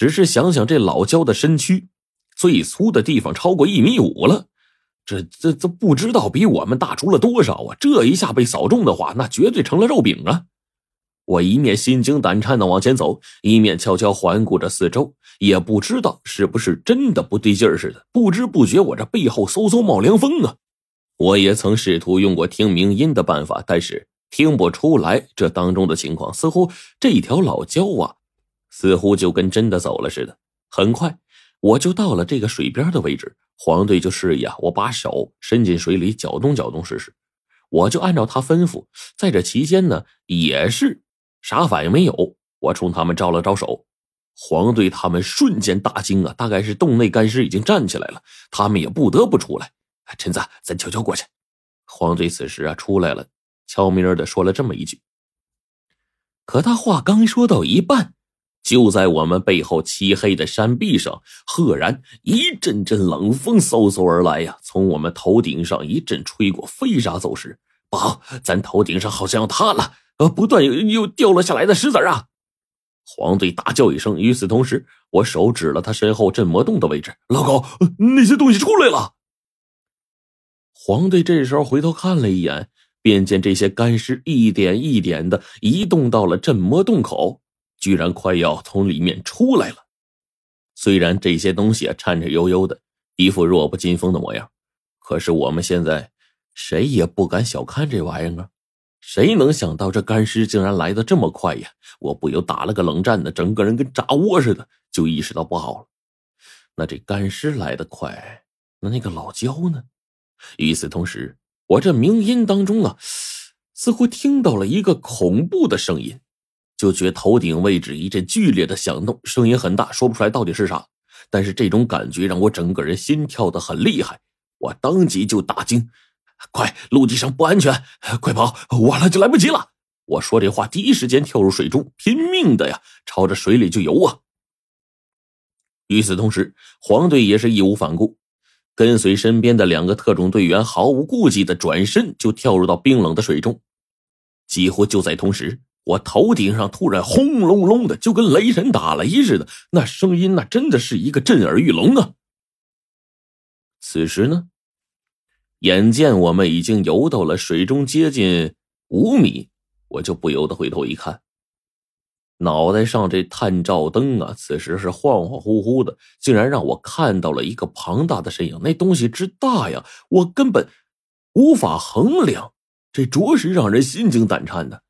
只是想想这老焦的身躯，最粗的地方超过一米五了，这这这不知道比我们大出了多少啊！这一下被扫中的话，那绝对成了肉饼啊！我一面心惊胆颤的往前走，一面悄悄环顾着四周，也不知道是不是真的不对劲似的，不知不觉我这背后嗖嗖冒凉风啊！我也曾试图用过听鸣音的办法，但是听不出来这当中的情况。似乎这条老蛟啊，似乎就跟真的走了似的。很快，我就到了这个水边的位置。黄队就示意啊，我把手伸进水里搅动搅动试试。我就按照他吩咐，在这期间呢，也是。啥反应没有？我冲他们招了招手，黄队他们瞬间大惊啊！大概是洞内干尸已经站起来了，他们也不得不出来。陈子，咱悄悄过去。黄队此时啊出来了，悄咪的说了这么一句。可他话刚说到一半，就在我们背后漆黑的山壁上，赫然一阵阵冷风嗖嗖而来呀，从我们头顶上一阵吹过，飞沙走石。不好，咱头顶上好像要塌了。呃，不断又又掉了下来的石子啊！黄队大叫一声，与此同时，我手指了他身后镇魔洞的位置。老高，那些东西出来了。黄队这时候回头看了一眼，便见这些干尸一点一点的移动到了镇魔洞口，居然快要从里面出来了。虽然这些东西颤颤悠悠的，一副弱不禁风的模样，可是我们现在谁也不敢小看这玩意儿啊！谁能想到这干尸竟然来的这么快呀！我不由打了个冷战呢，整个人跟炸窝似的，就意识到不好了。那这干尸来的快，那那个老焦呢？与此同时，我这鸣音当中啊，似乎听到了一个恐怖的声音，就觉头顶位置一阵剧烈的响动，声音很大，说不出来到底是啥。但是这种感觉让我整个人心跳的很厉害，我当即就大惊。快，陆地上不安全，快跑！晚了就来不及了。我说这话，第一时间跳入水中，拼命的呀，朝着水里就游啊。与此同时，黄队也是义无反顾，跟随身边的两个特种队员，毫无顾忌的转身就跳入到冰冷的水中。几乎就在同时，我头顶上突然轰隆隆的，就跟雷神打雷似的，那声音那真的是一个震耳欲聋啊。此时呢？眼见我们已经游到了水中接近五米，我就不由得回头一看，脑袋上这探照灯啊，此时是恍恍惚惚的，竟然让我看到了一个庞大的身影。那东西之大呀，我根本无法衡量，这着实让人心惊胆颤的。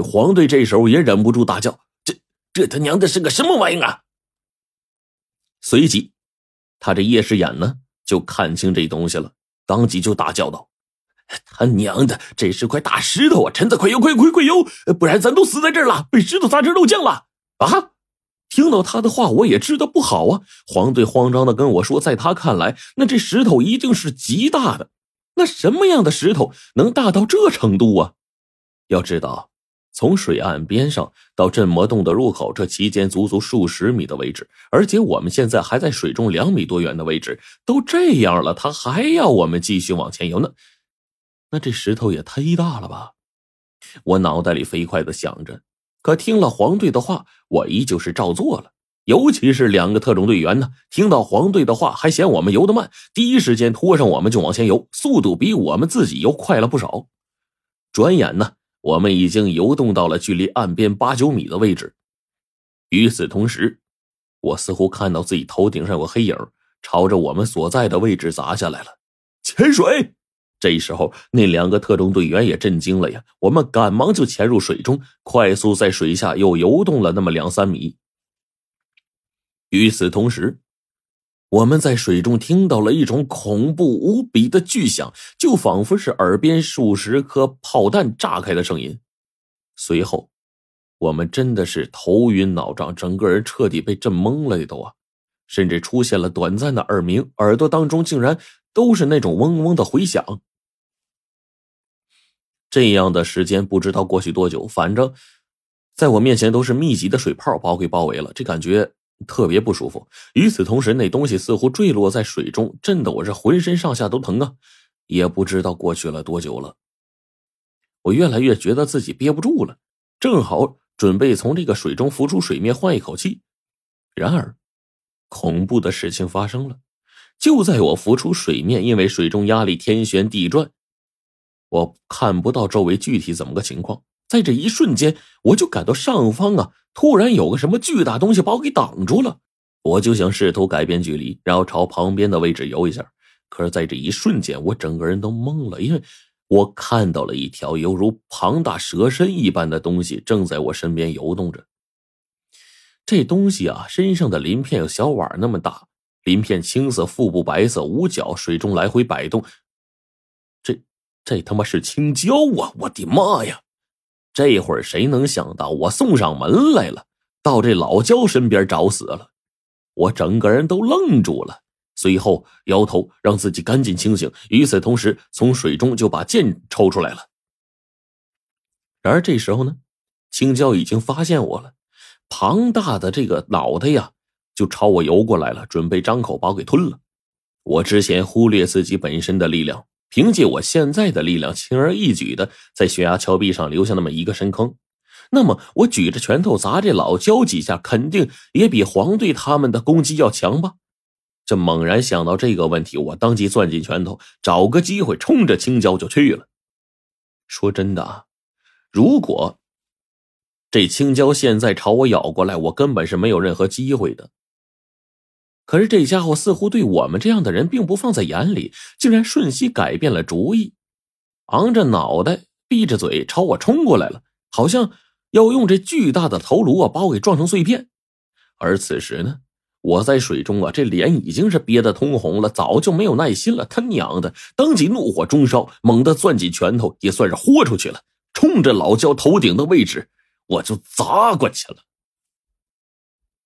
黄队这时候也忍不住大叫：“这这他娘的是个什么玩意儿啊！”随即，他这夜视眼呢，就看清这东西了。当即就大叫道：“他娘的，这是块大石头啊！陈子，快游，快快快游，不然咱都死在这儿了，被石头砸成肉酱了！”啊！听到他的话，我也知道不好啊。黄队慌张的跟我说，在他看来，那这石头一定是极大的。那什么样的石头能大到这程度啊？要知道。从水岸边上到镇魔洞的入口，这期间足足数十米的位置，而且我们现在还在水中两米多远的位置，都这样了，他还要我们继续往前游呢？那这石头也忒大了吧？我脑袋里飞快的想着，可听了黄队的话，我依旧是照做了。尤其是两个特种队员呢，听到黄队的话，还嫌我们游得慢，第一时间拖上我们就往前游，速度比我们自己游快了不少。转眼呢。我们已经游动到了距离岸边八九米的位置，与此同时，我似乎看到自己头顶上有黑影朝着我们所在的位置砸下来了。潜水！这时候，那两个特种队员也震惊了呀！我们赶忙就潜入水中，快速在水下又游动了那么两三米。与此同时，我们在水中听到了一种恐怖无比的巨响，就仿佛是耳边数十颗炮弹炸开的声音。随后，我们真的是头晕脑胀，整个人彻底被震懵了的都啊！甚至出现了短暂的耳鸣，耳朵当中竟然都是那种嗡嗡的回响。这样的时间不知道过去多久，反正在我面前都是密集的水泡把我给包围了，这感觉。特别不舒服。与此同时，那东西似乎坠落在水中，震得我这浑身上下都疼啊！也不知道过去了多久了。我越来越觉得自己憋不住了，正好准备从这个水中浮出水面换一口气。然而，恐怖的事情发生了。就在我浮出水面，因为水中压力天旋地转，我看不到周围具体怎么个情况。在这一瞬间，我就感到上方啊，突然有个什么巨大东西把我给挡住了。我就想试图改变距离，然后朝旁边的位置游一下。可是，在这一瞬间，我整个人都懵了，因为我看到了一条犹如庞大蛇身一般的东西正在我身边游动着。这东西啊，身上的鳞片有小碗那么大。鳞片青色，腹部白色，五角，水中来回摆动。这这他妈是青椒啊！我的妈呀！这会儿谁能想到我送上门来了，到这老焦身边找死了？我整个人都愣住了，随后摇头让自己赶紧清醒。与此同时，从水中就把剑抽出来了。然而这时候呢，青椒已经发现我了，庞大的这个脑袋呀！就朝我游过来了，准备张口把我给吞了。我之前忽略自己本身的力量，凭借我现在的力量，轻而易举的在悬崖峭壁上留下那么一个深坑。那么我举着拳头砸这老焦几下，肯定也比黄队他们的攻击要强吧？这猛然想到这个问题，我当即攥紧拳头，找个机会冲着青椒就去了。说真的，如果这青椒现在朝我咬过来，我根本是没有任何机会的。可是这家伙似乎对我们这样的人并不放在眼里，竟然瞬息改变了主意，昂着脑袋，闭着嘴朝我冲过来了，好像要用这巨大的头颅啊把我给撞成碎片。而此时呢，我在水中啊，这脸已经是憋得通红了，早就没有耐心了。他娘的，当即怒火中烧，猛地攥紧拳头，也算是豁出去了，冲着老焦头顶的位置，我就砸过去了。